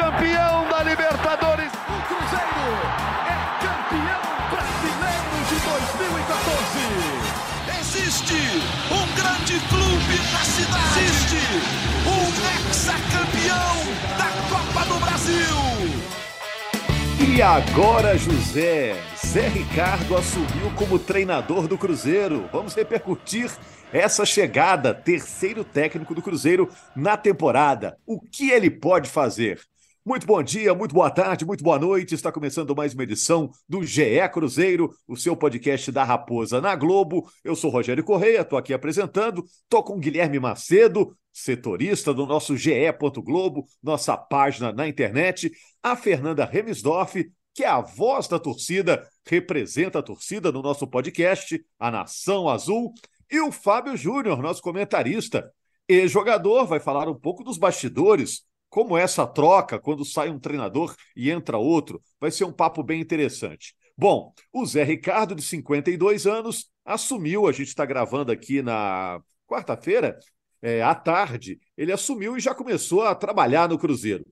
campeão da Libertadores. O Cruzeiro é campeão brasileiro de 2014. Existe um grande clube na cidade. Existe um ex-campeão da Copa do Brasil. E agora, José, Zé Ricardo assumiu como treinador do Cruzeiro. Vamos repercutir essa chegada, terceiro técnico do Cruzeiro na temporada. O que ele pode fazer? Muito bom dia, muito boa tarde, muito boa noite. Está começando mais uma edição do GE Cruzeiro, o seu podcast da Raposa na Globo. Eu sou Rogério Correia, estou aqui apresentando. Estou com Guilherme Macedo, setorista do nosso GE. Globo, nossa página na internet. A Fernanda Remisdorf, que é a voz da torcida, representa a torcida no nosso podcast, A Nação Azul. E o Fábio Júnior, nosso comentarista e jogador, vai falar um pouco dos bastidores, como essa troca quando sai um treinador e entra outro. Vai ser um papo bem interessante. Bom, o Zé Ricardo, de 52 anos, assumiu, a gente está gravando aqui na quarta-feira, é, à tarde, ele assumiu e já começou a trabalhar no Cruzeiro.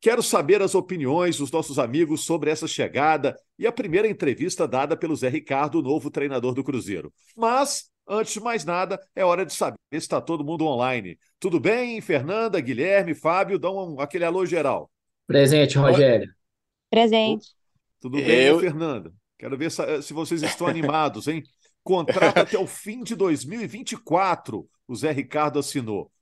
Quero saber as opiniões dos nossos amigos sobre essa chegada e a primeira entrevista dada pelo Zé Ricardo, novo treinador do Cruzeiro. Mas Antes de mais nada, é hora de saber se está todo mundo online. Tudo bem, Fernanda, Guilherme, Fábio? Dão um, aquele alô geral. Presente, Rogério. Presente. Tudo bem, Eu... Fernanda? Quero ver se, se vocês estão animados, hein? Contrato até o fim de 2024, o Zé Ricardo assinou.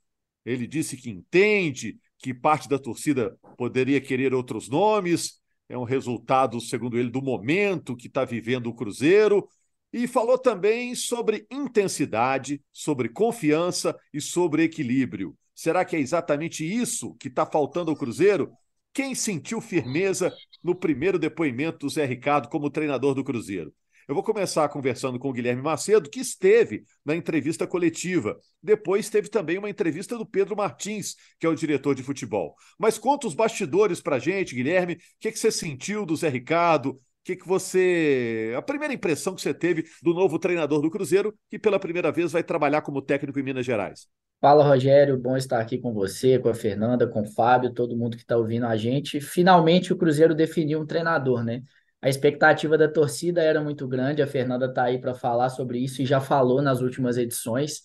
Ele disse que entende que parte da torcida poderia querer outros nomes, é um resultado, segundo ele, do momento que está vivendo o Cruzeiro, e falou também sobre intensidade, sobre confiança e sobre equilíbrio. Será que é exatamente isso que está faltando ao Cruzeiro? Quem sentiu firmeza no primeiro depoimento do Zé Ricardo como treinador do Cruzeiro? Eu vou começar conversando com o Guilherme Macedo, que esteve na entrevista coletiva. Depois teve também uma entrevista do Pedro Martins, que é o diretor de futebol. Mas conta os bastidores para gente, Guilherme. O que, que você sentiu do Zé Ricardo? Que, que você. A primeira impressão que você teve do novo treinador do Cruzeiro, que pela primeira vez vai trabalhar como técnico em Minas Gerais. Fala, Rogério. Bom estar aqui com você, com a Fernanda, com o Fábio, todo mundo que está ouvindo a gente. Finalmente o Cruzeiro definiu um treinador, né? A expectativa da torcida era muito grande. A Fernanda está aí para falar sobre isso e já falou nas últimas edições.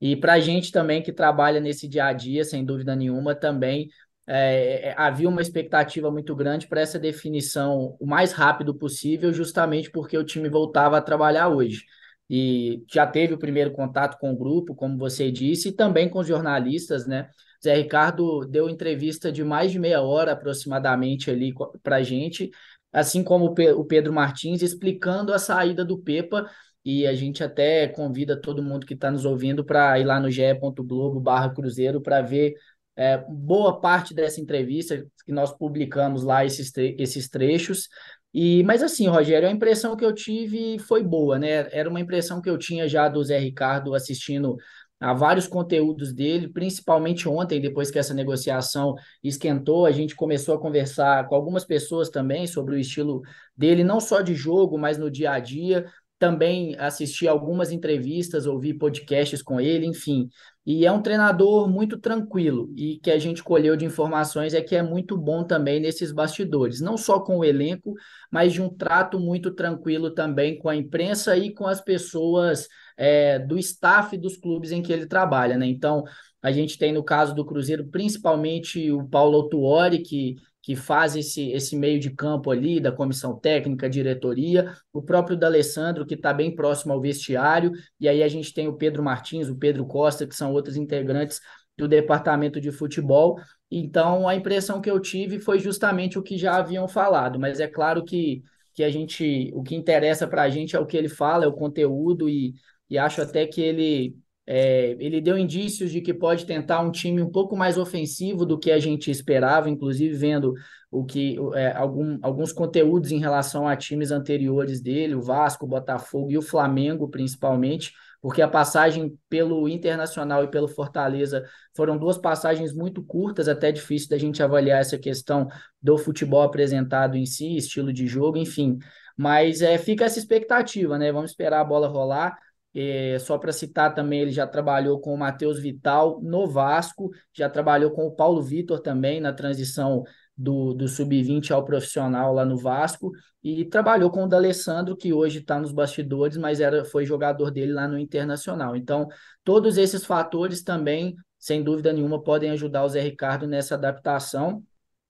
E para a gente também que trabalha nesse dia a dia, sem dúvida nenhuma, também é, é, havia uma expectativa muito grande para essa definição o mais rápido possível, justamente porque o time voltava a trabalhar hoje. E já teve o primeiro contato com o grupo, como você disse, e também com os jornalistas, né? Zé Ricardo deu entrevista de mais de meia hora aproximadamente ali para gente, assim como o Pedro Martins, explicando a saída do Pepa. E a gente até convida todo mundo que está nos ouvindo para ir lá no ge.globo barra Cruzeiro para ver é, boa parte dessa entrevista que nós publicamos lá, esses, tre esses trechos. E, mas assim, Rogério, a impressão que eu tive foi boa, né? Era uma impressão que eu tinha já do Zé Ricardo assistindo a vários conteúdos dele, principalmente ontem, depois que essa negociação esquentou, a gente começou a conversar com algumas pessoas também sobre o estilo dele, não só de jogo, mas no dia a dia. Também assisti algumas entrevistas, ouvi podcasts com ele, enfim. E é um treinador muito tranquilo e que a gente colheu de informações é que é muito bom também nesses bastidores, não só com o elenco, mas de um trato muito tranquilo também com a imprensa e com as pessoas é, do staff dos clubes em que ele trabalha, né? Então, a gente tem no caso do Cruzeiro principalmente o Paulo Tuori, que que faz esse, esse meio de campo ali, da comissão técnica, diretoria, o próprio D'Alessandro, que está bem próximo ao vestiário, e aí a gente tem o Pedro Martins, o Pedro Costa, que são outros integrantes do departamento de futebol. Então, a impressão que eu tive foi justamente o que já haviam falado, mas é claro que, que a gente, o que interessa para a gente é o que ele fala, é o conteúdo, e, e acho até que ele é, ele deu indícios de que pode tentar um time um pouco mais ofensivo do que a gente esperava, inclusive vendo o que é, algum, alguns conteúdos em relação a times anteriores dele, o Vasco, o Botafogo e o Flamengo, principalmente, porque a passagem pelo Internacional e pelo Fortaleza foram duas passagens muito curtas, até difícil da gente avaliar essa questão do futebol apresentado em si, estilo de jogo, enfim. Mas é, fica essa expectativa, né? Vamos esperar a bola rolar. É, só para citar também, ele já trabalhou com o Matheus Vital no Vasco, já trabalhou com o Paulo Vitor também na transição do, do sub-20 ao profissional lá no Vasco e trabalhou com o D'Alessandro, que hoje está nos bastidores, mas era, foi jogador dele lá no Internacional. Então, todos esses fatores também, sem dúvida nenhuma, podem ajudar o Zé Ricardo nessa adaptação.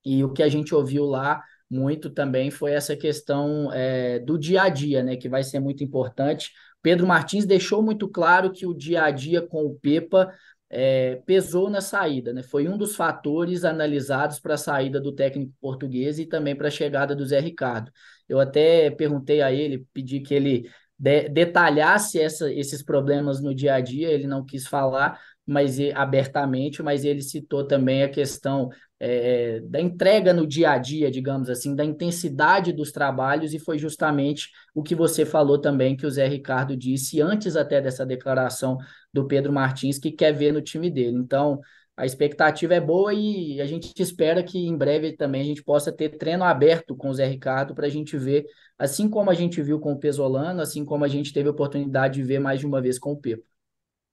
E o que a gente ouviu lá muito também foi essa questão é, do dia a dia, né, que vai ser muito importante. Pedro Martins deixou muito claro que o dia a dia com o Pepa é, pesou na saída, né? Foi um dos fatores analisados para a saída do técnico português e também para a chegada do Zé Ricardo. Eu até perguntei a ele, pedi que ele de, detalhasse essa, esses problemas no dia a dia, ele não quis falar, mas abertamente, mas ele citou também a questão é, da entrega no dia a dia, digamos assim, da intensidade dos trabalhos, e foi justamente o que você falou também, que o Zé Ricardo disse antes até dessa declaração do Pedro Martins, que quer ver no time dele. Então, a expectativa é boa e a gente espera que em breve também a gente possa ter treino aberto com o Zé Ricardo para a gente ver, assim como a gente viu com o Pesolano, assim como a gente teve a oportunidade de ver mais de uma vez com o Pepo.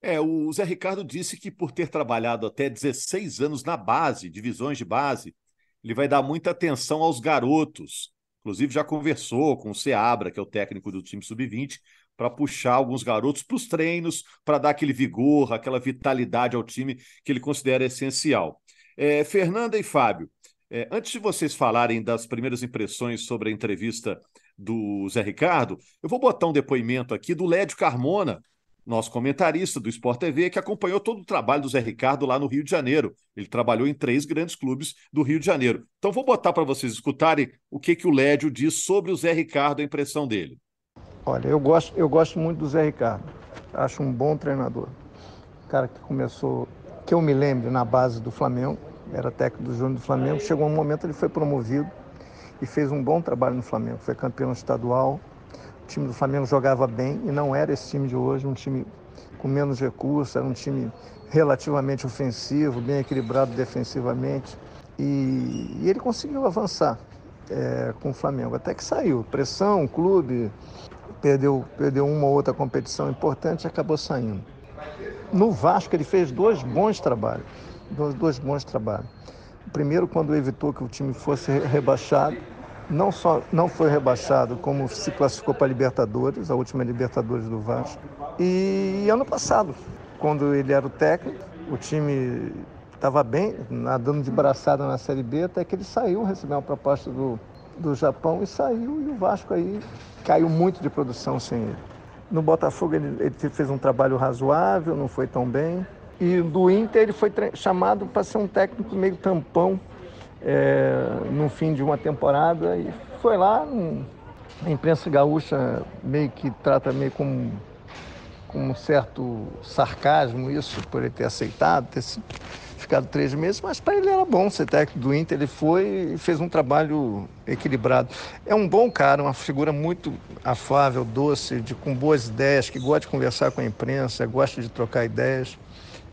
É, o Zé Ricardo disse que por ter trabalhado até 16 anos na base, divisões de base, ele vai dar muita atenção aos garotos. Inclusive já conversou com o Seabra, que é o técnico do time sub-20, para puxar alguns garotos para os treinos, para dar aquele vigor, aquela vitalidade ao time que ele considera essencial. É, Fernanda e Fábio, é, antes de vocês falarem das primeiras impressões sobre a entrevista do Zé Ricardo, eu vou botar um depoimento aqui do Lédio Carmona, nosso comentarista do Sport TV, que acompanhou todo o trabalho do Zé Ricardo lá no Rio de Janeiro. Ele trabalhou em três grandes clubes do Rio de Janeiro. Então vou botar para vocês escutarem o que, que o Lédio diz sobre o Zé Ricardo, a impressão dele. Olha, eu gosto, eu gosto muito do Zé Ricardo. Acho um bom treinador. Cara que começou, que eu me lembro, na base do Flamengo, era técnico do Júnior do Flamengo. Chegou um momento ele foi promovido e fez um bom trabalho no Flamengo. Foi campeão estadual. O time do Flamengo jogava bem e não era esse time de hoje, um time com menos recursos, era um time relativamente ofensivo, bem equilibrado defensivamente. E, e ele conseguiu avançar é, com o Flamengo, até que saiu. Pressão, clube, perdeu, perdeu uma ou outra competição importante e acabou saindo. No Vasco ele fez dois bons trabalhos, dois, dois bons trabalhos. O primeiro quando evitou que o time fosse rebaixado, não só não foi rebaixado, como se classificou para a Libertadores, a última Libertadores do Vasco. E ano passado, quando ele era o técnico, o time estava bem, nadando de braçada na Série B, até que ele saiu, recebeu uma proposta do, do Japão e saiu, e o Vasco aí caiu muito de produção sem ele. No Botafogo ele, ele fez um trabalho razoável, não foi tão bem. E do Inter ele foi chamado para ser um técnico meio tampão é, no fim de uma temporada e foi lá. A imprensa gaúcha meio que trata meio com, com um certo sarcasmo isso, por ele ter aceitado, ter ficado três meses, mas para ele era bom ser técnico do Inter. Ele foi e fez um trabalho equilibrado. É um bom cara, uma figura muito afável, doce, de, com boas ideias, que gosta de conversar com a imprensa, gosta de trocar ideias.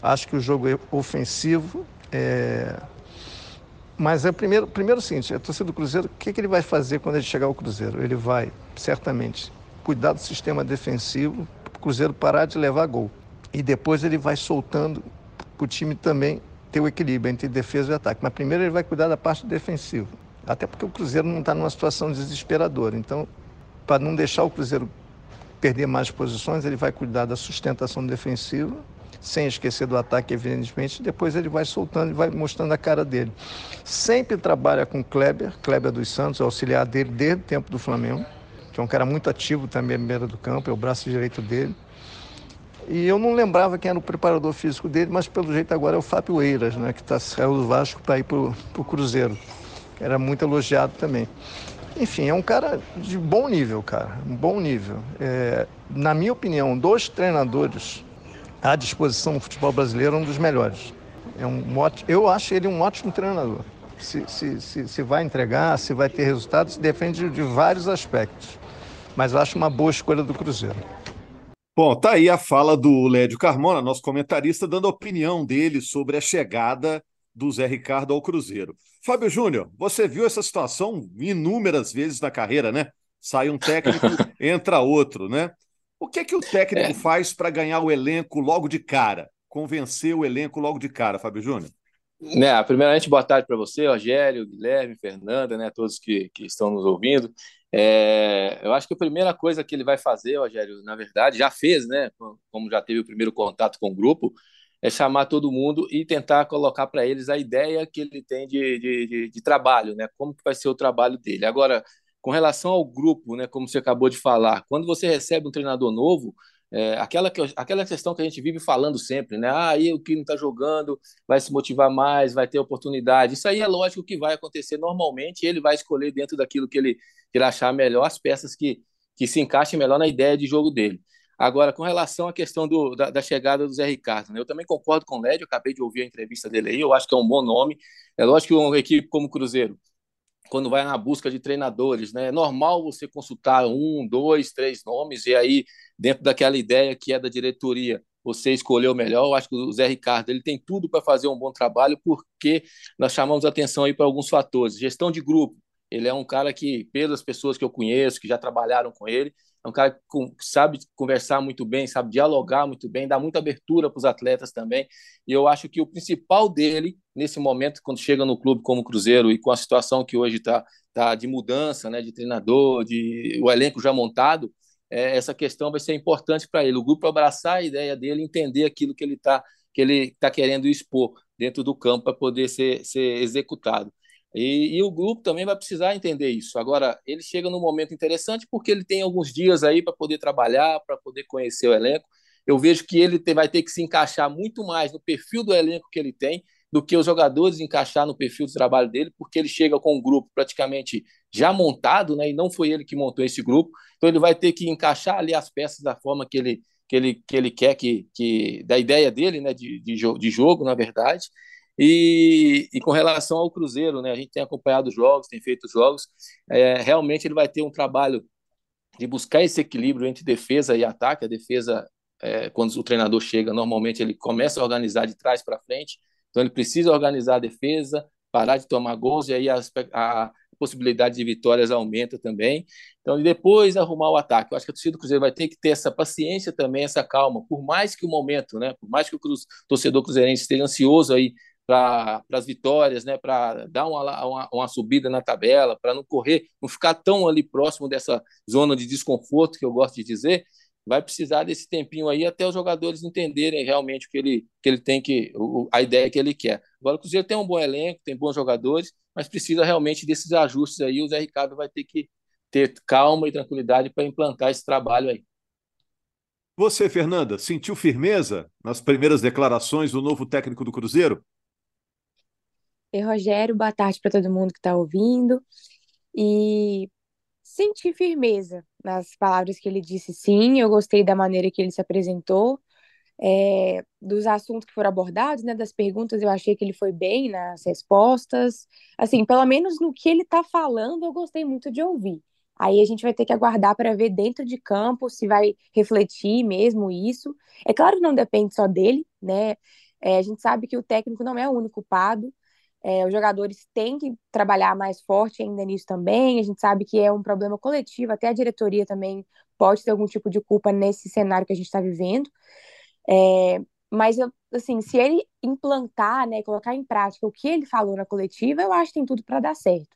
Acho que o jogo é ofensivo. É... Mas é primeiro, primeiro o seguinte, a torcida do Cruzeiro, o que, que ele vai fazer quando ele chegar ao Cruzeiro? Ele vai, certamente, cuidar do sistema defensivo, o Cruzeiro parar de levar gol. E depois ele vai soltando o time também ter o equilíbrio entre defesa e ataque. Mas primeiro ele vai cuidar da parte defensiva. Até porque o Cruzeiro não está numa situação desesperadora. Então, para não deixar o Cruzeiro perder mais posições, ele vai cuidar da sustentação defensiva, sem esquecer do ataque, evidentemente. Depois ele vai soltando e vai mostrando a cara dele. Sempre trabalha com Kleber, Kleber dos Santos, auxiliar dele desde o tempo do Flamengo, que é um cara muito ativo também na beira do campo, é o braço direito dele. E eu não lembrava quem era o preparador físico dele, mas pelo jeito agora é o Fábio Eiras, né, que tá, saiu do Vasco para ir para o Cruzeiro. Era muito elogiado também. Enfim, é um cara de bom nível, cara, um bom nível. É, na minha opinião, dois treinadores à disposição do futebol brasileiro, um dos melhores. É um, eu acho ele um ótimo treinador. Se, se, se, se vai entregar, se vai ter resultados, depende de vários aspectos. Mas eu acho uma boa escolha do Cruzeiro. Bom, tá aí a fala do Lédio Carmona, nosso comentarista, dando a opinião dele sobre a chegada do Zé Ricardo ao Cruzeiro. Fábio Júnior, você viu essa situação inúmeras vezes na carreira, né? Sai um técnico, entra outro, né? O que é que o técnico é. faz para ganhar o elenco logo de cara? Convencer o elenco logo de cara, Fábio Júnior? Né, primeiramente, boa tarde para você, Rogério, Guilherme, Fernanda, né, todos que, que estão nos ouvindo. É, eu acho que a primeira coisa que ele vai fazer, Rogério, na verdade, já fez, né, como já teve o primeiro contato com o grupo, é chamar todo mundo e tentar colocar para eles a ideia que ele tem de, de, de, de, trabalho, né, como que vai ser o trabalho dele. Agora, com relação ao grupo, né, como você acabou de falar, quando você recebe um treinador novo, é, aquela, aquela questão que a gente vive falando sempre, né? Ah, aí o que não está jogando vai se motivar mais, vai ter oportunidade. Isso aí é lógico que vai acontecer normalmente, ele vai escolher dentro daquilo que ele, que ele achar melhor as peças que, que se encaixem melhor na ideia de jogo dele. Agora, com relação à questão do, da, da, chegada do Zé Ricardo, né? eu também concordo com o Lédio, acabei de ouvir a entrevista dele aí, eu acho que é um bom nome. É lógico que uma equipe como o Cruzeiro quando vai na busca de treinadores, né? É normal você consultar um, dois, três nomes e aí dentro daquela ideia que é da diretoria você escolheu melhor. Eu acho que o Zé Ricardo ele tem tudo para fazer um bom trabalho porque nós chamamos atenção aí para alguns fatores. Gestão de grupo. Ele é um cara que, pelas pessoas que eu conheço, que já trabalharam com ele, é um cara que sabe conversar muito bem, sabe dialogar muito bem, dá muita abertura para os atletas também. E eu acho que o principal dele, nesse momento, quando chega no clube como Cruzeiro e com a situação que hoje está tá de mudança, né, de treinador, de o elenco já montado, é, essa questão vai ser importante para ele. O grupo abraçar a ideia dele, entender aquilo que ele está que ele está querendo expor dentro do campo para poder ser, ser executado. E, e, o grupo também vai precisar entender isso. Agora, ele chega num momento interessante porque ele tem alguns dias aí para poder trabalhar, para poder conhecer o elenco. Eu vejo que ele vai ter que se encaixar muito mais no perfil do elenco que ele tem do que os jogadores encaixar no perfil de trabalho dele, porque ele chega com um grupo praticamente já montado, né? E não foi ele que montou esse grupo. Então ele vai ter que encaixar ali as peças da forma que ele que ele, que ele quer que, que da ideia dele, né, de, de, de jogo, na verdade. E, e, com relação ao Cruzeiro, né, a gente tem acompanhado os jogos, tem feito jogos, é, realmente ele vai ter um trabalho de buscar esse equilíbrio entre defesa e ataque. A defesa, é, quando o treinador chega, normalmente ele começa a organizar de trás para frente, então ele precisa organizar a defesa, parar de tomar gols, e aí a, a possibilidade de vitórias aumenta também. Então, e depois arrumar o ataque. Eu acho que a torcida do Cruzeiro vai ter que ter essa paciência também, essa calma, por mais que o momento, né, por mais que o cruz, torcedor cruzeirense esteja ansioso aí para as vitórias, né, para dar uma, uma, uma, subida na tabela, para não correr, não ficar tão ali próximo dessa zona de desconforto que eu gosto de dizer, vai precisar desse tempinho aí até os jogadores entenderem realmente o que ele, que ele tem que, a ideia que ele quer. Agora o Cruzeiro tem um bom elenco, tem bons jogadores, mas precisa realmente desses ajustes aí. O Zé Ricardo vai ter que ter calma e tranquilidade para implantar esse trabalho aí. Você, Fernanda, sentiu firmeza nas primeiras declarações do novo técnico do Cruzeiro? Oi, Rogério, boa tarde para todo mundo que está ouvindo. E senti firmeza nas palavras que ele disse, sim. Eu gostei da maneira que ele se apresentou, é, dos assuntos que foram abordados, né, das perguntas, eu achei que ele foi bem nas respostas. Assim, pelo menos no que ele está falando, eu gostei muito de ouvir. Aí a gente vai ter que aguardar para ver dentro de campo se vai refletir mesmo isso. É claro que não depende só dele, né? É, a gente sabe que o técnico não é o único culpado. É, os jogadores têm que trabalhar mais forte ainda nisso também. A gente sabe que é um problema coletivo, até a diretoria também pode ter algum tipo de culpa nesse cenário que a gente está vivendo. É, mas, assim, se ele implantar, né, colocar em prática o que ele falou na coletiva, eu acho que tem tudo para dar certo.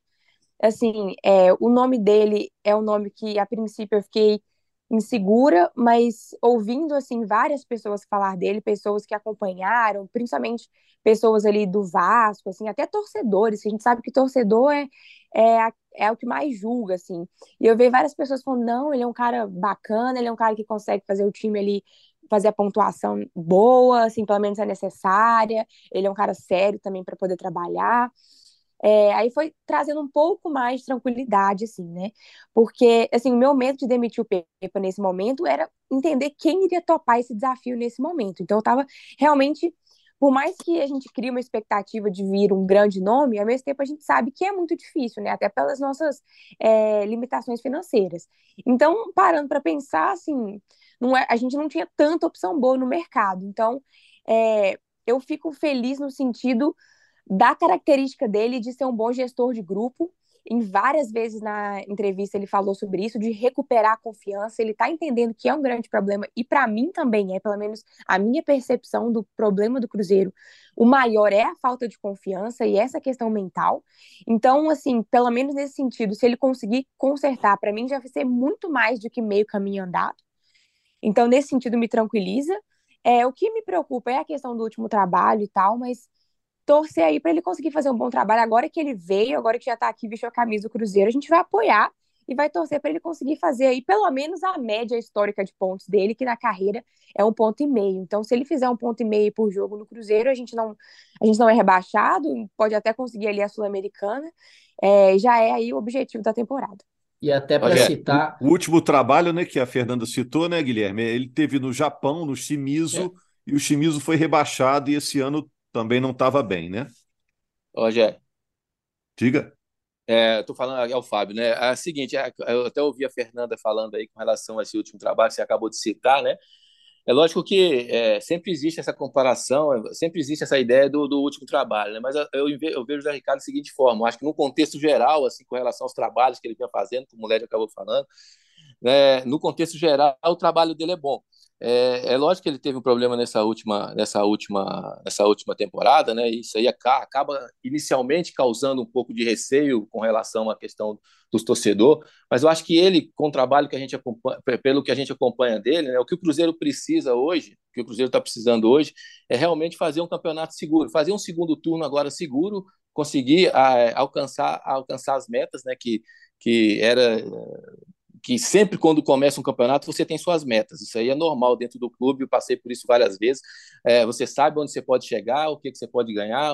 Assim, é, o nome dele é um nome que, a princípio, eu fiquei insegura, mas ouvindo assim várias pessoas falar dele, pessoas que acompanharam, principalmente pessoas ali do Vasco, assim, até torcedores, que a gente sabe que torcedor é, é, é o que mais julga, assim. E eu vejo várias pessoas falando, não, ele é um cara bacana, ele é um cara que consegue fazer o time ali fazer a pontuação boa, assim, pelo menos é necessária. Ele é um cara sério também para poder trabalhar. É, aí foi trazendo um pouco mais de tranquilidade, assim, né? Porque, assim, o meu medo de demitir o Pepa nesse momento era entender quem iria topar esse desafio nesse momento. Então, eu tava realmente, por mais que a gente crie uma expectativa de vir um grande nome, ao mesmo tempo a gente sabe que é muito difícil, né? Até pelas nossas é, limitações financeiras. Então, parando para pensar, assim, é, a gente não tinha tanta opção boa no mercado. Então, é, eu fico feliz no sentido da característica dele de ser um bom gestor de grupo em várias vezes na entrevista ele falou sobre isso, de recuperar a confiança. Ele está entendendo que é um grande problema, e para mim também é, pelo menos a minha percepção do problema do Cruzeiro. O maior é a falta de confiança e essa questão mental. Então, assim, pelo menos nesse sentido, se ele conseguir consertar, para mim já vai ser muito mais do que meio caminho andado. Então, nesse sentido, me tranquiliza. É, o que me preocupa é a questão do último trabalho e tal, mas torcer aí para ele conseguir fazer um bom trabalho. Agora que ele veio, agora que já está aqui, vestiu a camisa do Cruzeiro, a gente vai apoiar e vai torcer para ele conseguir fazer aí pelo menos a média histórica de pontos dele, que na carreira é um ponto e meio. Então, se ele fizer um ponto e meio por jogo no Cruzeiro, a gente não, a gente não é rebaixado, pode até conseguir ali a Sul-Americana. É, já é aí o objetivo da temporada. E até para citar. O, o, último trabalho, né, que a Fernanda citou, né, Guilherme? Ele teve no Japão, no Shimizu, é. e o Shimizu foi rebaixado, e esse ano também não estava bem, né? Rogério. Diga. É, Estou falando, é o Fábio, né? É o seguinte, é, eu até ouvi a Fernanda falando aí com relação a esse último trabalho que você acabou de citar, né? É lógico que é, sempre existe essa comparação, sempre existe essa ideia do, do último trabalho, né? mas eu, eu, vejo o Zé Ricardo da seguinte forma: eu acho que no contexto geral, assim, com relação aos trabalhos que ele vinha fazendo, como o Led acabou falando, né, no contexto geral, o trabalho dele é bom. É, é, lógico que ele teve um problema nessa última, nessa última, nessa última temporada, né? Isso aí acaba inicialmente causando um pouco de receio com relação à questão dos torcedores, mas eu acho que ele, com o trabalho que a gente acompanha, pelo que a gente acompanha dele, né? O que o Cruzeiro precisa hoje, o que o Cruzeiro está precisando hoje, é realmente fazer um campeonato seguro, fazer um segundo turno agora seguro, conseguir a, alcançar, alcançar as metas, né? Que que era que sempre quando começa um campeonato você tem suas metas. Isso aí é normal dentro do clube, eu passei por isso várias vezes. É, você sabe onde você pode chegar, o que, que você pode ganhar,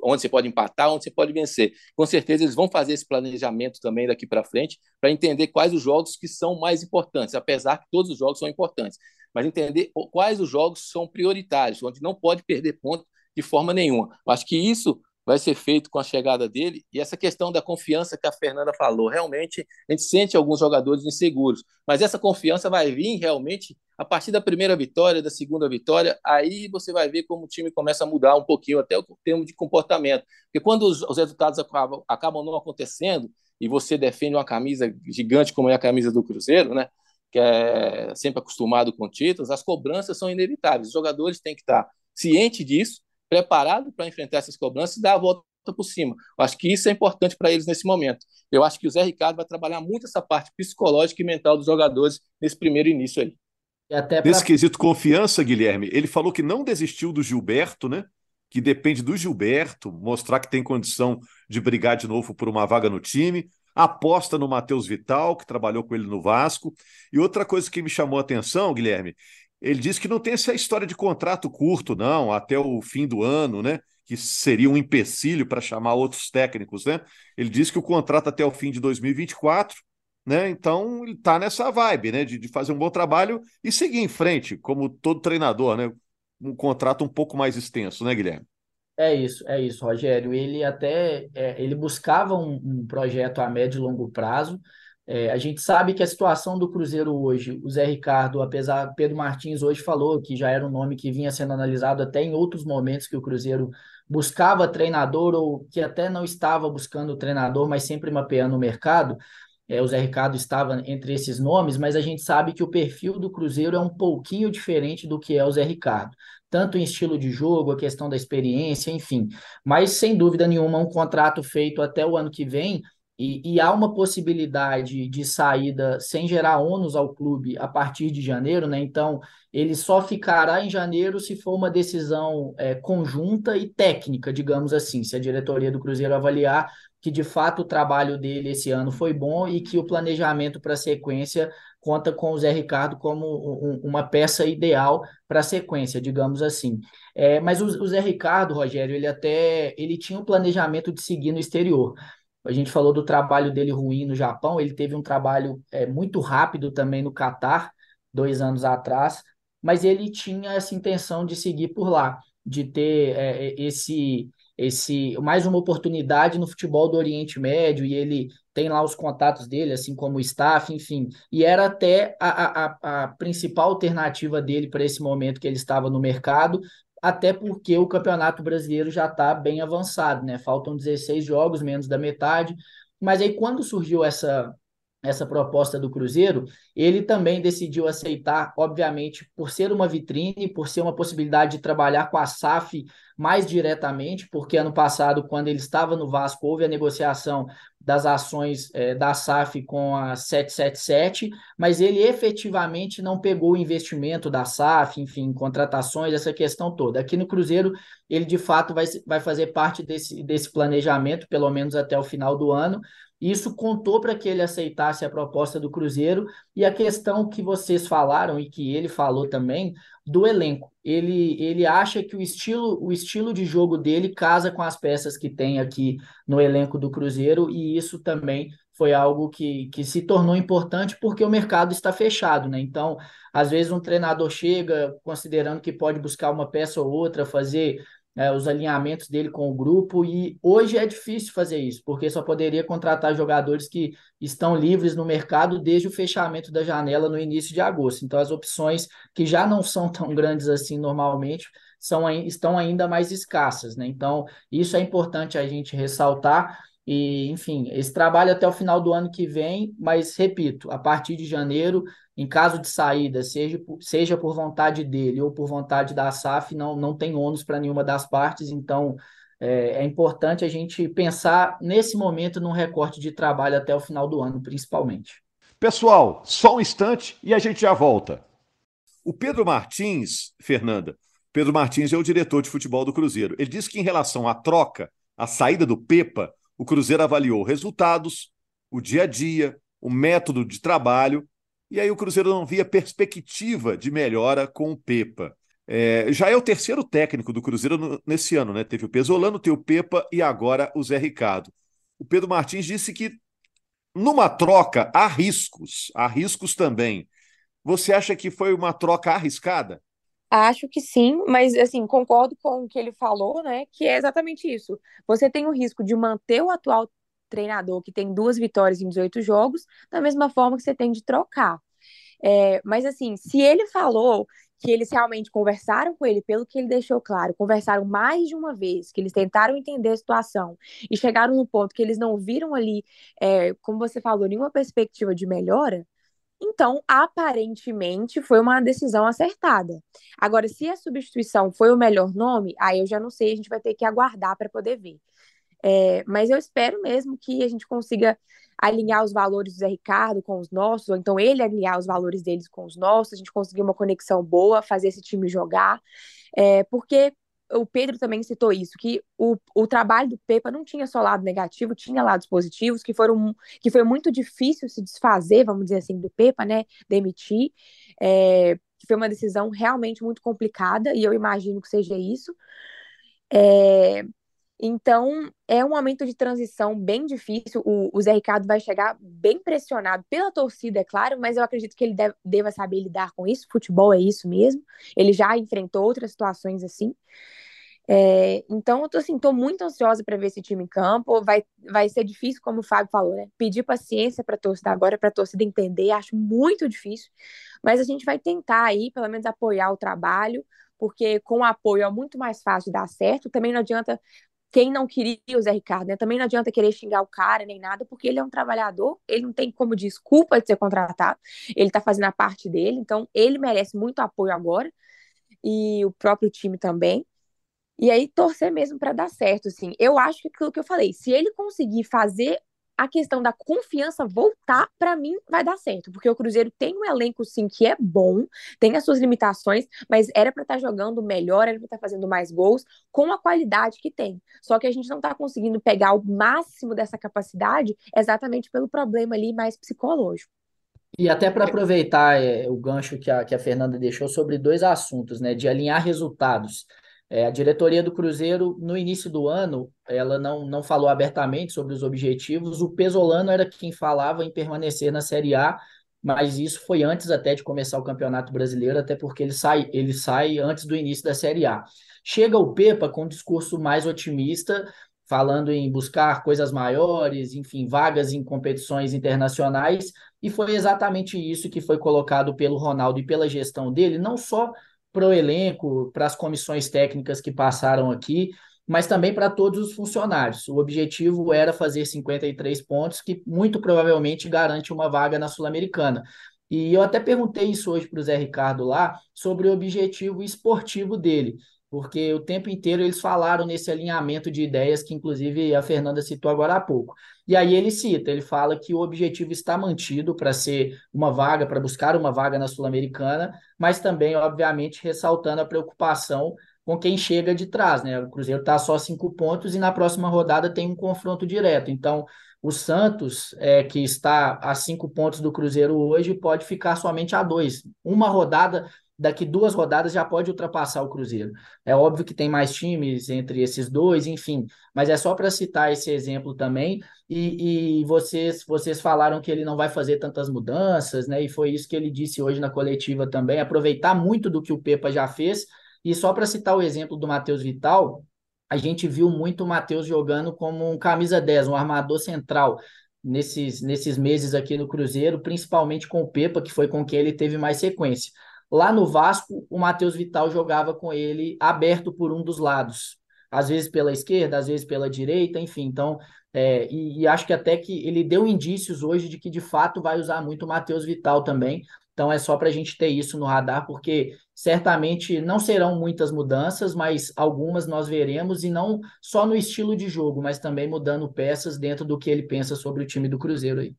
onde você pode empatar, onde você pode vencer. Com certeza eles vão fazer esse planejamento também daqui para frente para entender quais os jogos que são mais importantes, apesar que todos os jogos são importantes, mas entender quais os jogos são prioritários, onde não pode perder ponto de forma nenhuma. Eu acho que isso vai ser feito com a chegada dele. E essa questão da confiança que a Fernanda falou, realmente a gente sente alguns jogadores inseguros, mas essa confiança vai vir realmente a partir da primeira vitória, da segunda vitória, aí você vai ver como o time começa a mudar um pouquinho, até o termo de comportamento. Porque quando os, os resultados acabam, acabam não acontecendo e você defende uma camisa gigante como é a camisa do Cruzeiro, né? que é sempre acostumado com títulos, as cobranças são inevitáveis. Os jogadores têm que estar cientes disso preparado para enfrentar essas cobranças e dar a volta por cima. Eu acho que isso é importante para eles nesse momento. Eu acho que o Zé Ricardo vai trabalhar muito essa parte psicológica e mental dos jogadores nesse primeiro início aí. E até pra... Nesse quesito confiança, Guilherme, ele falou que não desistiu do Gilberto, né? Que depende do Gilberto mostrar que tem condição de brigar de novo por uma vaga no time. Aposta no Matheus Vital, que trabalhou com ele no Vasco. E outra coisa que me chamou a atenção, Guilherme, ele disse que não tem essa história de contrato curto, não, até o fim do ano, né? Que seria um empecilho para chamar outros técnicos, né? Ele disse que o contrato até o fim de 2024, né? Então ele está nessa vibe, né? De, de, fazer um bom trabalho e seguir em frente, como todo treinador, né? Um contrato um pouco mais extenso, né, Guilherme? É isso, é isso, Rogério. Ele até é, ele buscava um, um projeto a médio e longo prazo é, a gente sabe que a situação do Cruzeiro hoje, o Zé Ricardo, apesar Pedro Martins hoje falou que já era um nome que vinha sendo analisado até em outros momentos que o Cruzeiro buscava treinador ou que até não estava buscando treinador, mas sempre mapeando o mercado. É, o Zé Ricardo estava entre esses nomes, mas a gente sabe que o perfil do Cruzeiro é um pouquinho diferente do que é o Zé Ricardo, tanto em estilo de jogo, a questão da experiência, enfim. Mas sem dúvida nenhuma, um contrato feito até o ano que vem e, e, há uma possibilidade de saída sem gerar ônus ao clube a partir de janeiro, né? Então, ele só ficará em janeiro se for uma decisão é, conjunta e técnica, digamos assim, se a diretoria do Cruzeiro avaliar que de fato o trabalho dele esse ano foi bom e que o planejamento para a sequência conta com o Zé Ricardo como um, uma peça ideal para a sequência, digamos assim. É, mas o, o Zé Ricardo, Rogério, ele até ele tinha um planejamento de seguir no exterior. A gente falou do trabalho dele ruim no Japão, ele teve um trabalho é, muito rápido também no Catar, dois anos atrás, mas ele tinha essa intenção de seguir por lá, de ter é, é esse, esse mais uma oportunidade no futebol do Oriente Médio, e ele tem lá os contatos dele, assim como o staff, enfim. E era até a, a, a principal alternativa dele para esse momento que ele estava no mercado, até porque o Campeonato Brasileiro já está bem avançado, né? Faltam 16 jogos, menos da metade. mas aí quando surgiu essa essa proposta do Cruzeiro, ele também decidiu aceitar, obviamente, por ser uma vitrine, por ser uma possibilidade de trabalhar com a SAF mais diretamente, porque ano passado, quando ele estava no Vasco, houve a negociação das ações é, da SAF com a 777, mas ele efetivamente não pegou o investimento da SAF, enfim, contratações, essa questão toda. Aqui no Cruzeiro, ele de fato vai, vai fazer parte desse, desse planejamento, pelo menos até o final do ano, isso contou para que ele aceitasse a proposta do Cruzeiro e a questão que vocês falaram e que ele falou também do elenco. Ele, ele acha que o estilo, o estilo de jogo dele casa com as peças que tem aqui no elenco do Cruzeiro e isso também foi algo que, que se tornou importante porque o mercado está fechado, né? Então, às vezes um treinador chega considerando que pode buscar uma peça ou outra, fazer é, os alinhamentos dele com o grupo, e hoje é difícil fazer isso, porque só poderia contratar jogadores que estão livres no mercado desde o fechamento da janela no início de agosto. Então, as opções que já não são tão grandes assim normalmente são, estão ainda mais escassas, né? Então, isso é importante a gente ressaltar. E, enfim, esse trabalho até o final do ano que vem, mas repito, a partir de janeiro em caso de saída, seja por, seja por vontade dele ou por vontade da SAF, não, não tem ônus para nenhuma das partes, então é, é, importante a gente pensar nesse momento num recorte de trabalho até o final do ano, principalmente. Pessoal, só um instante e a gente já volta. O Pedro Martins, Fernanda, Pedro Martins é o diretor de futebol do Cruzeiro. Ele disse que em relação à troca, à saída do Pepa, o Cruzeiro avaliou resultados, o dia a dia, o método de trabalho e aí o Cruzeiro não via perspectiva de melhora com o Pepa. É, já é o terceiro técnico do Cruzeiro no, nesse ano, né? Teve o Pesolano, teve o Pepa e agora o Zé Ricardo. O Pedro Martins disse que numa troca há riscos, há riscos também. Você acha que foi uma troca arriscada? Acho que sim, mas assim, concordo com o que ele falou, né? Que é exatamente isso. Você tem o risco de manter o atual treinador que tem duas vitórias em 18 jogos, da mesma forma que você tem de trocar. É, mas assim, se ele falou que eles realmente conversaram com ele, pelo que ele deixou claro, conversaram mais de uma vez, que eles tentaram entender a situação e chegaram no ponto que eles não viram ali, é, como você falou, nenhuma perspectiva de melhora, então, aparentemente, foi uma decisão acertada. Agora, se a substituição foi o melhor nome, aí eu já não sei, a gente vai ter que aguardar para poder ver. É, mas eu espero mesmo que a gente consiga alinhar os valores do Zé Ricardo com os nossos, ou então ele alinhar os valores deles com os nossos, a gente conseguir uma conexão boa, fazer esse time jogar, é, porque o Pedro também citou isso, que o, o trabalho do Pepa não tinha só lado negativo, tinha lados positivos, que foram que foi muito difícil se desfazer, vamos dizer assim, do Pepa, né, demitir, é, foi uma decisão realmente muito complicada, e eu imagino que seja isso, é, então, é um momento de transição bem difícil. O, o, Zé Ricardo vai chegar bem pressionado pela torcida, é claro, mas eu acredito que ele deve, deva saber lidar com isso. Futebol é isso mesmo. Ele já enfrentou outras situações assim. É, então, eu tô, assim, tô muito ansiosa para ver esse time em campo. Vai, vai ser difícil, como o Fábio falou, né? Pedir paciência para a torcida agora, para a torcida entender, acho muito difícil. Mas a gente vai tentar aí, pelo menos, apoiar o trabalho porque com apoio é muito mais fácil dar certo. Também não adianta quem não queria o Zé Ricardo, né? Também não adianta querer xingar o cara nem nada, porque ele é um trabalhador, ele não tem como desculpa de ser contratado, ele tá fazendo a parte dele, então ele merece muito apoio agora, e o próprio time também. E aí torcer mesmo para dar certo, assim. Eu acho que aquilo que eu falei, se ele conseguir fazer a questão da confiança voltar, para mim, vai dar certo. Porque o Cruzeiro tem um elenco, sim, que é bom, tem as suas limitações, mas era para estar tá jogando melhor, era para estar tá fazendo mais gols, com a qualidade que tem. Só que a gente não está conseguindo pegar o máximo dessa capacidade exatamente pelo problema ali mais psicológico. E até para aproveitar é, o gancho que a, que a Fernanda deixou sobre dois assuntos, né? De alinhar resultados. É, a diretoria do Cruzeiro, no início do ano, ela não, não falou abertamente sobre os objetivos. O Pesolano era quem falava em permanecer na Série A, mas isso foi antes até de começar o Campeonato Brasileiro, até porque ele sai, ele sai antes do início da Série A. Chega o Pepa com um discurso mais otimista, falando em buscar coisas maiores, enfim, vagas em competições internacionais, e foi exatamente isso que foi colocado pelo Ronaldo e pela gestão dele, não só para o elenco, para as comissões técnicas que passaram aqui, mas também para todos os funcionários. O objetivo era fazer 53 pontos, que muito provavelmente garante uma vaga na Sul-Americana. E eu até perguntei isso hoje para o Zé Ricardo lá, sobre o objetivo esportivo dele porque o tempo inteiro eles falaram nesse alinhamento de ideias que, inclusive, a Fernanda citou agora há pouco. E aí ele cita, ele fala que o objetivo está mantido para ser uma vaga, para buscar uma vaga na Sul-Americana, mas também, obviamente, ressaltando a preocupação com quem chega de trás, né? O Cruzeiro está só cinco pontos e na próxima rodada tem um confronto direto. Então, o Santos, é, que está a cinco pontos do Cruzeiro hoje, pode ficar somente a dois. Uma rodada daqui duas rodadas já pode ultrapassar o Cruzeiro. É óbvio que tem mais times entre esses dois, enfim, mas é só para citar esse exemplo também. E, e, vocês, vocês falaram que ele não vai fazer tantas mudanças, né? E foi isso que ele disse hoje na coletiva também, aproveitar muito do que o Pepa já fez. E só para citar o exemplo do Matheus Vital, a gente viu muito o Matheus jogando como um camisa 10, um armador central. Nesses, nesses meses aqui no Cruzeiro, principalmente com o Pepa, que foi com quem ele teve mais sequência. Lá no Vasco, o Matheus Vital jogava com ele aberto por um dos lados, às vezes pela esquerda, às vezes pela direita, enfim. Então, é, e, e, acho que até que ele deu indícios hoje de que de fato vai usar muito o Matheus Vital também. Então é só para a gente ter isso no radar, porque certamente não serão muitas mudanças, mas algumas nós veremos, e não só no estilo de jogo, mas também mudando peças dentro do que ele pensa sobre o time do Cruzeiro aí.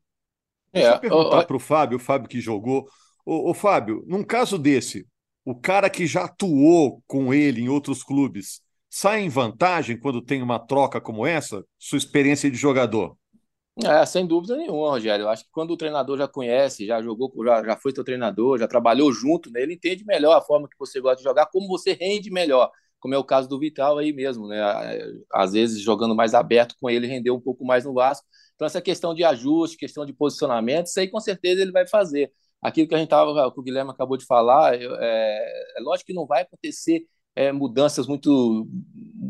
É, Deixa eu perguntar para o Fábio, o Fábio que jogou Ô, ô, Fábio, num caso desse, o cara que já atuou com ele em outros clubes sai em vantagem quando tem uma troca como essa? Sua experiência de jogador? É, sem dúvida nenhuma, Rogério. Eu acho que quando o treinador já conhece, já jogou, já, já foi seu treinador, já trabalhou junto, né, ele entende melhor a forma que você gosta de jogar, como você rende melhor, como é o caso do Vital aí mesmo, né? Às vezes jogando mais aberto com ele, rendeu um pouco mais no Vasco. Então, essa questão de ajuste, questão de posicionamento, isso aí com certeza ele vai fazer aquilo que a gente estava, que o Guilherme acabou de falar, é, é lógico que não vai acontecer é, mudanças muito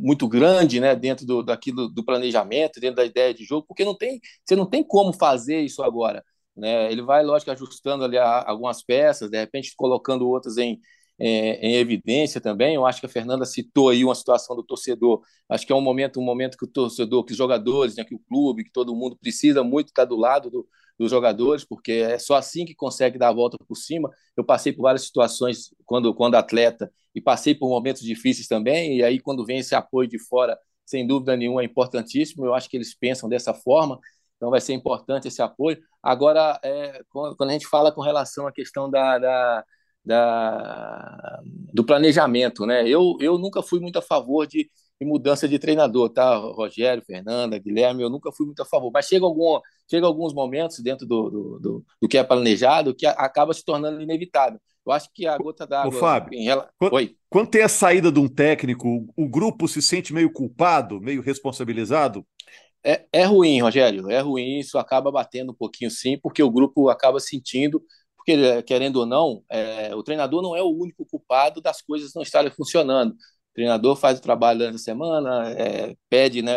muito grandes né, dentro do, daquilo, do planejamento, dentro da ideia de jogo, porque não tem, você não tem como fazer isso agora. Né? Ele vai, lógico, ajustando ali a, algumas peças, de repente colocando outras em, é, em evidência também. Eu acho que a Fernanda citou aí uma situação do torcedor. Acho que é um momento, um momento que o torcedor, que os jogadores, né, que o clube, que todo mundo precisa muito estar do lado do, dos jogadores, porque é só assim que consegue dar a volta por cima. Eu passei por várias situações quando, quando atleta e passei por momentos difíceis também, e aí quando vem esse apoio de fora, sem dúvida nenhuma, é importantíssimo. Eu acho que eles pensam dessa forma, então vai ser importante esse apoio. Agora, é, quando a gente fala com relação à questão da, da, da do planejamento, né? Eu, eu nunca fui muito a favor de e mudança de treinador, tá? Rogério, Fernanda, Guilherme, eu nunca fui muito a favor, mas chega, algum, chega alguns momentos dentro do, do, do, do que é planejado que acaba se tornando inevitável. Eu acho que a gota d'água. Fábio, em ela... quando, Oi. quando tem a saída de um técnico, o grupo se sente meio culpado, meio responsabilizado? É, é ruim, Rogério, é ruim, isso acaba batendo um pouquinho sim, porque o grupo acaba sentindo, porque querendo ou não, é, o treinador não é o único culpado das coisas não estarem funcionando. Treinador faz o trabalho durante a semana, é, pede, né,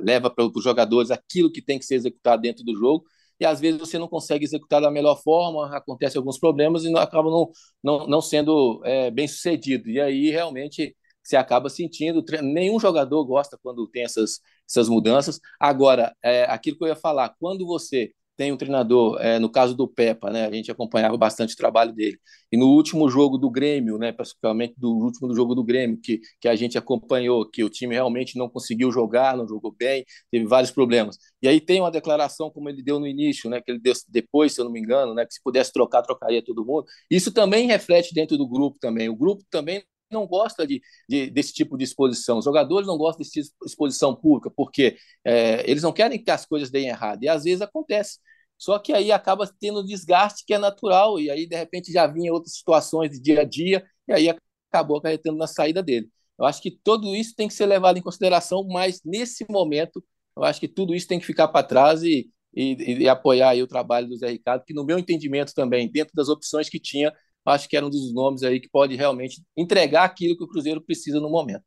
leva para os jogadores aquilo que tem que ser executado dentro do jogo, e às vezes você não consegue executar da melhor forma, acontecem alguns problemas e não, acaba não, não, não sendo é, bem sucedido. E aí realmente você acaba sentindo. Nenhum jogador gosta quando tem essas, essas mudanças. Agora, é, aquilo que eu ia falar, quando você tem um treinador, é, no caso do Pepa, né, a gente acompanhava bastante o trabalho dele. E no último jogo do Grêmio, né, principalmente do último do jogo do Grêmio, que, que a gente acompanhou, que o time realmente não conseguiu jogar, não jogou bem, teve vários problemas. E aí tem uma declaração, como ele deu no início, né, que ele deu depois, se eu não me engano, né, que se pudesse trocar, trocaria todo mundo. Isso também reflete dentro do grupo também. O grupo também não gosta de, de, desse tipo de exposição. Os jogadores não gostam desse tipo de exposição pública, porque é, eles não querem que as coisas deem errado. E às vezes acontece. Só que aí acaba tendo desgaste que é natural, e aí de repente já vinha outras situações de dia a dia, e aí acabou acarretando na saída dele. Eu acho que tudo isso tem que ser levado em consideração, mas nesse momento, eu acho que tudo isso tem que ficar para trás e, e, e apoiar o trabalho do Zé Ricardo, que no meu entendimento também, dentro das opções que tinha, acho que era um dos nomes aí que pode realmente entregar aquilo que o Cruzeiro precisa no momento.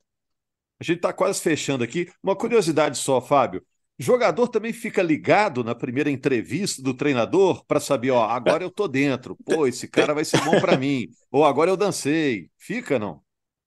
A gente está quase fechando aqui. Uma curiosidade só, Fábio. Jogador também fica ligado na primeira entrevista do treinador para saber, ó, agora eu tô dentro. Pô, esse cara vai ser bom para mim. Ou agora eu dancei. Fica não?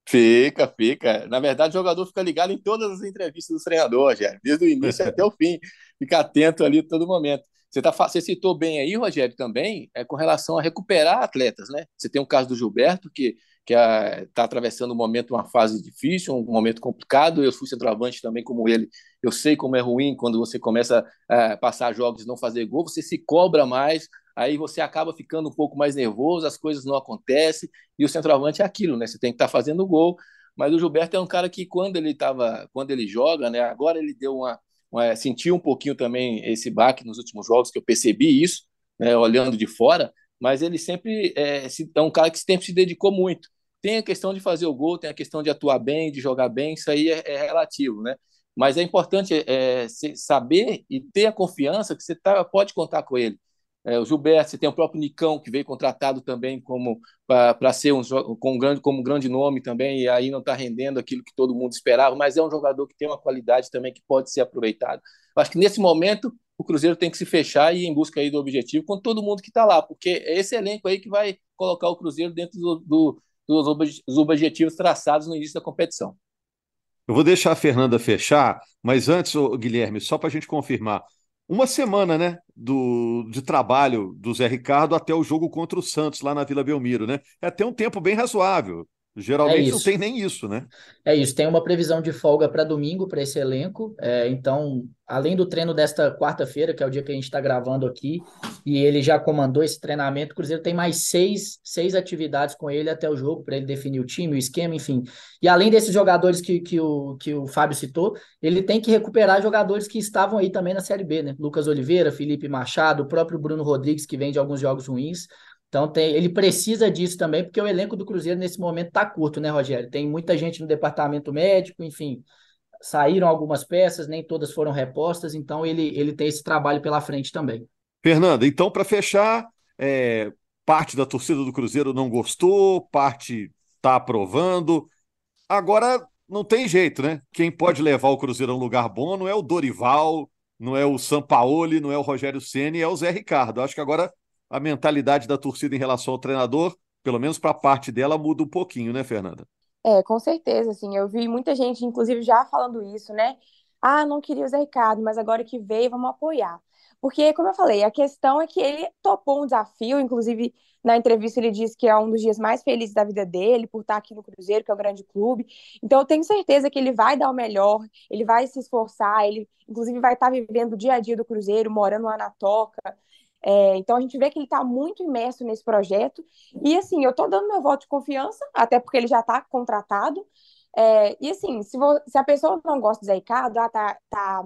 Fica, fica. Na verdade, o jogador fica ligado em todas as entrevistas do treinador, Rogério, desde o início até o fim. Fica atento ali todo momento. Você, tá, você citou bem aí, Rogério, também, é com relação a recuperar atletas, né? Você tem o caso do Gilberto, que que está atravessando um momento, uma fase difícil, um momento complicado. Eu fui centroavante também como ele. Eu sei como é ruim quando você começa a passar jogos e não fazer gol, você se cobra mais, aí você acaba ficando um pouco mais nervoso, as coisas não acontecem, e o centroavante é aquilo, né? Você tem que estar tá fazendo gol. Mas o Gilberto é um cara que quando ele tava, quando ele joga, né? Agora ele deu uma, uma sentiu um pouquinho também esse baque nos últimos jogos que eu percebi isso, né? Olhando de fora, mas ele sempre é, é um cara que sempre se dedicou muito. Tem a questão de fazer o gol, tem a questão de atuar bem, de jogar bem, isso aí é, é relativo, né? Mas é importante é, saber e ter a confiança que você tá, pode contar com ele. É, o Gilberto, você tem o próprio Nicão, que veio contratado também como para ser um, com um grande, como um grande nome também, e aí não está rendendo aquilo que todo mundo esperava, mas é um jogador que tem uma qualidade também que pode ser aproveitado. Acho que nesse momento o Cruzeiro tem que se fechar e ir em busca aí do objetivo com todo mundo que está lá, porque é esse elenco aí que vai colocar o Cruzeiro dentro do, do, dos objetivos traçados no início da competição. Eu vou deixar a Fernanda fechar, mas antes, Guilherme, só para a gente confirmar, uma semana, né, do, de trabalho do Zé Ricardo até o jogo contra o Santos lá na Vila Belmiro, né? É até um tempo bem razoável. Geralmente é não tem nem isso, né? É isso, tem uma previsão de folga para domingo para esse elenco. É, então, além do treino desta quarta-feira, que é o dia que a gente está gravando aqui, e ele já comandou esse treinamento, o Cruzeiro tem mais seis, seis atividades com ele até o jogo, para ele definir o time, o esquema, enfim. E além desses jogadores que, que, o, que o Fábio citou, ele tem que recuperar jogadores que estavam aí também na Série B, né? Lucas Oliveira, Felipe Machado, o próprio Bruno Rodrigues, que vem de alguns jogos ruins. Então tem, ele precisa disso também, porque o elenco do Cruzeiro nesse momento está curto, né, Rogério? Tem muita gente no departamento médico, enfim, saíram algumas peças, nem todas foram repostas, então ele, ele tem esse trabalho pela frente também. Fernanda, então para fechar, é, parte da torcida do Cruzeiro não gostou, parte está aprovando. Agora não tem jeito, né? Quem pode levar o Cruzeiro a um lugar bom não é o Dorival, não é o Sampaoli, não é o Rogério Ceni, é o Zé Ricardo. Acho que agora a mentalidade da torcida em relação ao treinador, pelo menos para a parte dela, muda um pouquinho, né, Fernanda? É, com certeza, assim, eu vi muita gente, inclusive, já falando isso, né? Ah, não queria o Zé Ricardo, mas agora que veio, vamos apoiar. Porque, como eu falei, a questão é que ele topou um desafio, inclusive na entrevista ele disse que é um dos dias mais felizes da vida dele, por estar aqui no Cruzeiro, que é o grande clube. Então eu tenho certeza que ele vai dar o melhor, ele vai se esforçar, ele inclusive vai estar vivendo o dia a dia do Cruzeiro, morando lá na Toca, é, então a gente vê que ele está muito imerso nesse projeto. E assim, eu estou dando meu voto de confiança, até porque ele já está contratado. É, e assim, se, se, a pessoa não gosta do Zé Ricardo, ah, tá, tá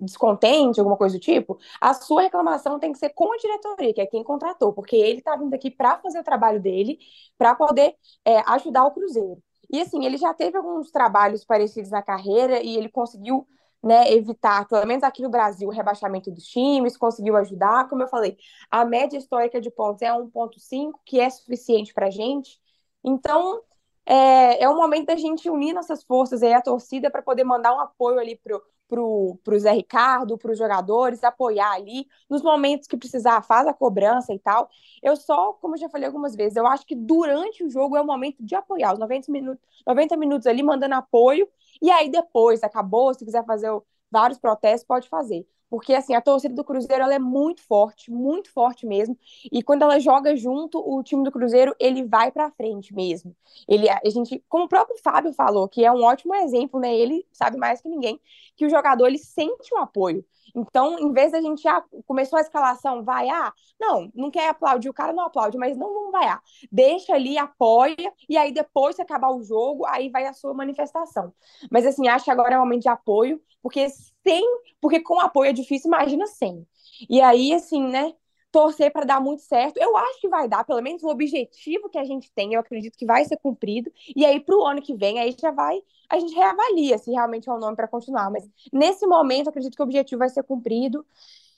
descontente, alguma coisa do tipo, a sua reclamação tem que ser com a diretoria, que é quem contratou, porque ele está vindo aqui para fazer o trabalho dele, para poder é, ajudar o Cruzeiro. E assim, ele já teve alguns trabalhos parecidos na carreira e ele conseguiu né, evitar, pelo menos aqui no Brasil, o rebaixamento dos times, conseguiu ajudar. Como eu falei, a média histórica de pontos é 1,5, que é suficiente para a gente. Então, é, é o momento da gente unir nossas forças aí, a torcida, para poder mandar um apoio ali pro, pro, pro Zé Ricardo, para os jogadores, apoiar ali, nos momentos que precisar, faz a cobrança e tal. Eu só, como já falei algumas vezes, eu acho que durante o jogo é o momento de apoiar, os 90 minutos, 90 minutos ali mandando apoio e aí depois, acabou, se quiser fazer vários protestos, pode fazer. Porque, assim, a torcida do Cruzeiro, ela é muito forte, muito forte mesmo. E quando ela joga junto, o time do Cruzeiro, ele vai para frente mesmo. Ele, a gente, como o próprio Fábio falou, que é um ótimo exemplo, né? Ele sabe mais que ninguém, que o jogador, ele sente um apoio. Então, em vez da gente, ah, começou a escalação, vai, ah, não, não quer aplaudir, o cara não aplaude, mas não, não vai, ah, deixa ali, apoia, e aí depois, se acabar o jogo, aí vai a sua manifestação. Mas, assim, acho que agora é um momento de apoio, porque sem, porque com apoio é difícil, imagina sem. E aí, assim, né, torcer para dar muito certo. Eu acho que vai dar, pelo menos o objetivo que a gente tem, eu acredito que vai ser cumprido. E aí, para o ano que vem, aí já vai, a gente reavalia se realmente é o nome para continuar. Mas nesse momento, acredito que o objetivo vai ser cumprido.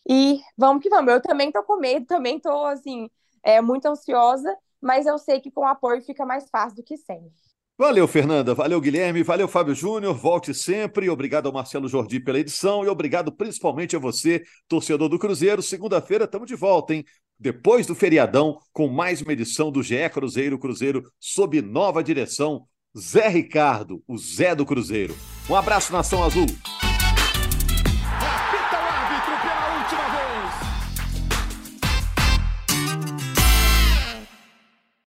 E vamos que vamos. Eu também tô com medo, também tô, assim, é, muito ansiosa, mas eu sei que com apoio fica mais fácil do que sem. Valeu, Fernanda. Valeu, Guilherme. Valeu, Fábio Júnior. Volte sempre. Obrigado ao Marcelo Jordi pela edição e obrigado principalmente a você, torcedor do Cruzeiro. Segunda-feira estamos de volta, hein? Depois do feriadão, com mais uma edição do GE Cruzeiro Cruzeiro sob nova direção. Zé Ricardo, o Zé do Cruzeiro. Um abraço, Nação Azul.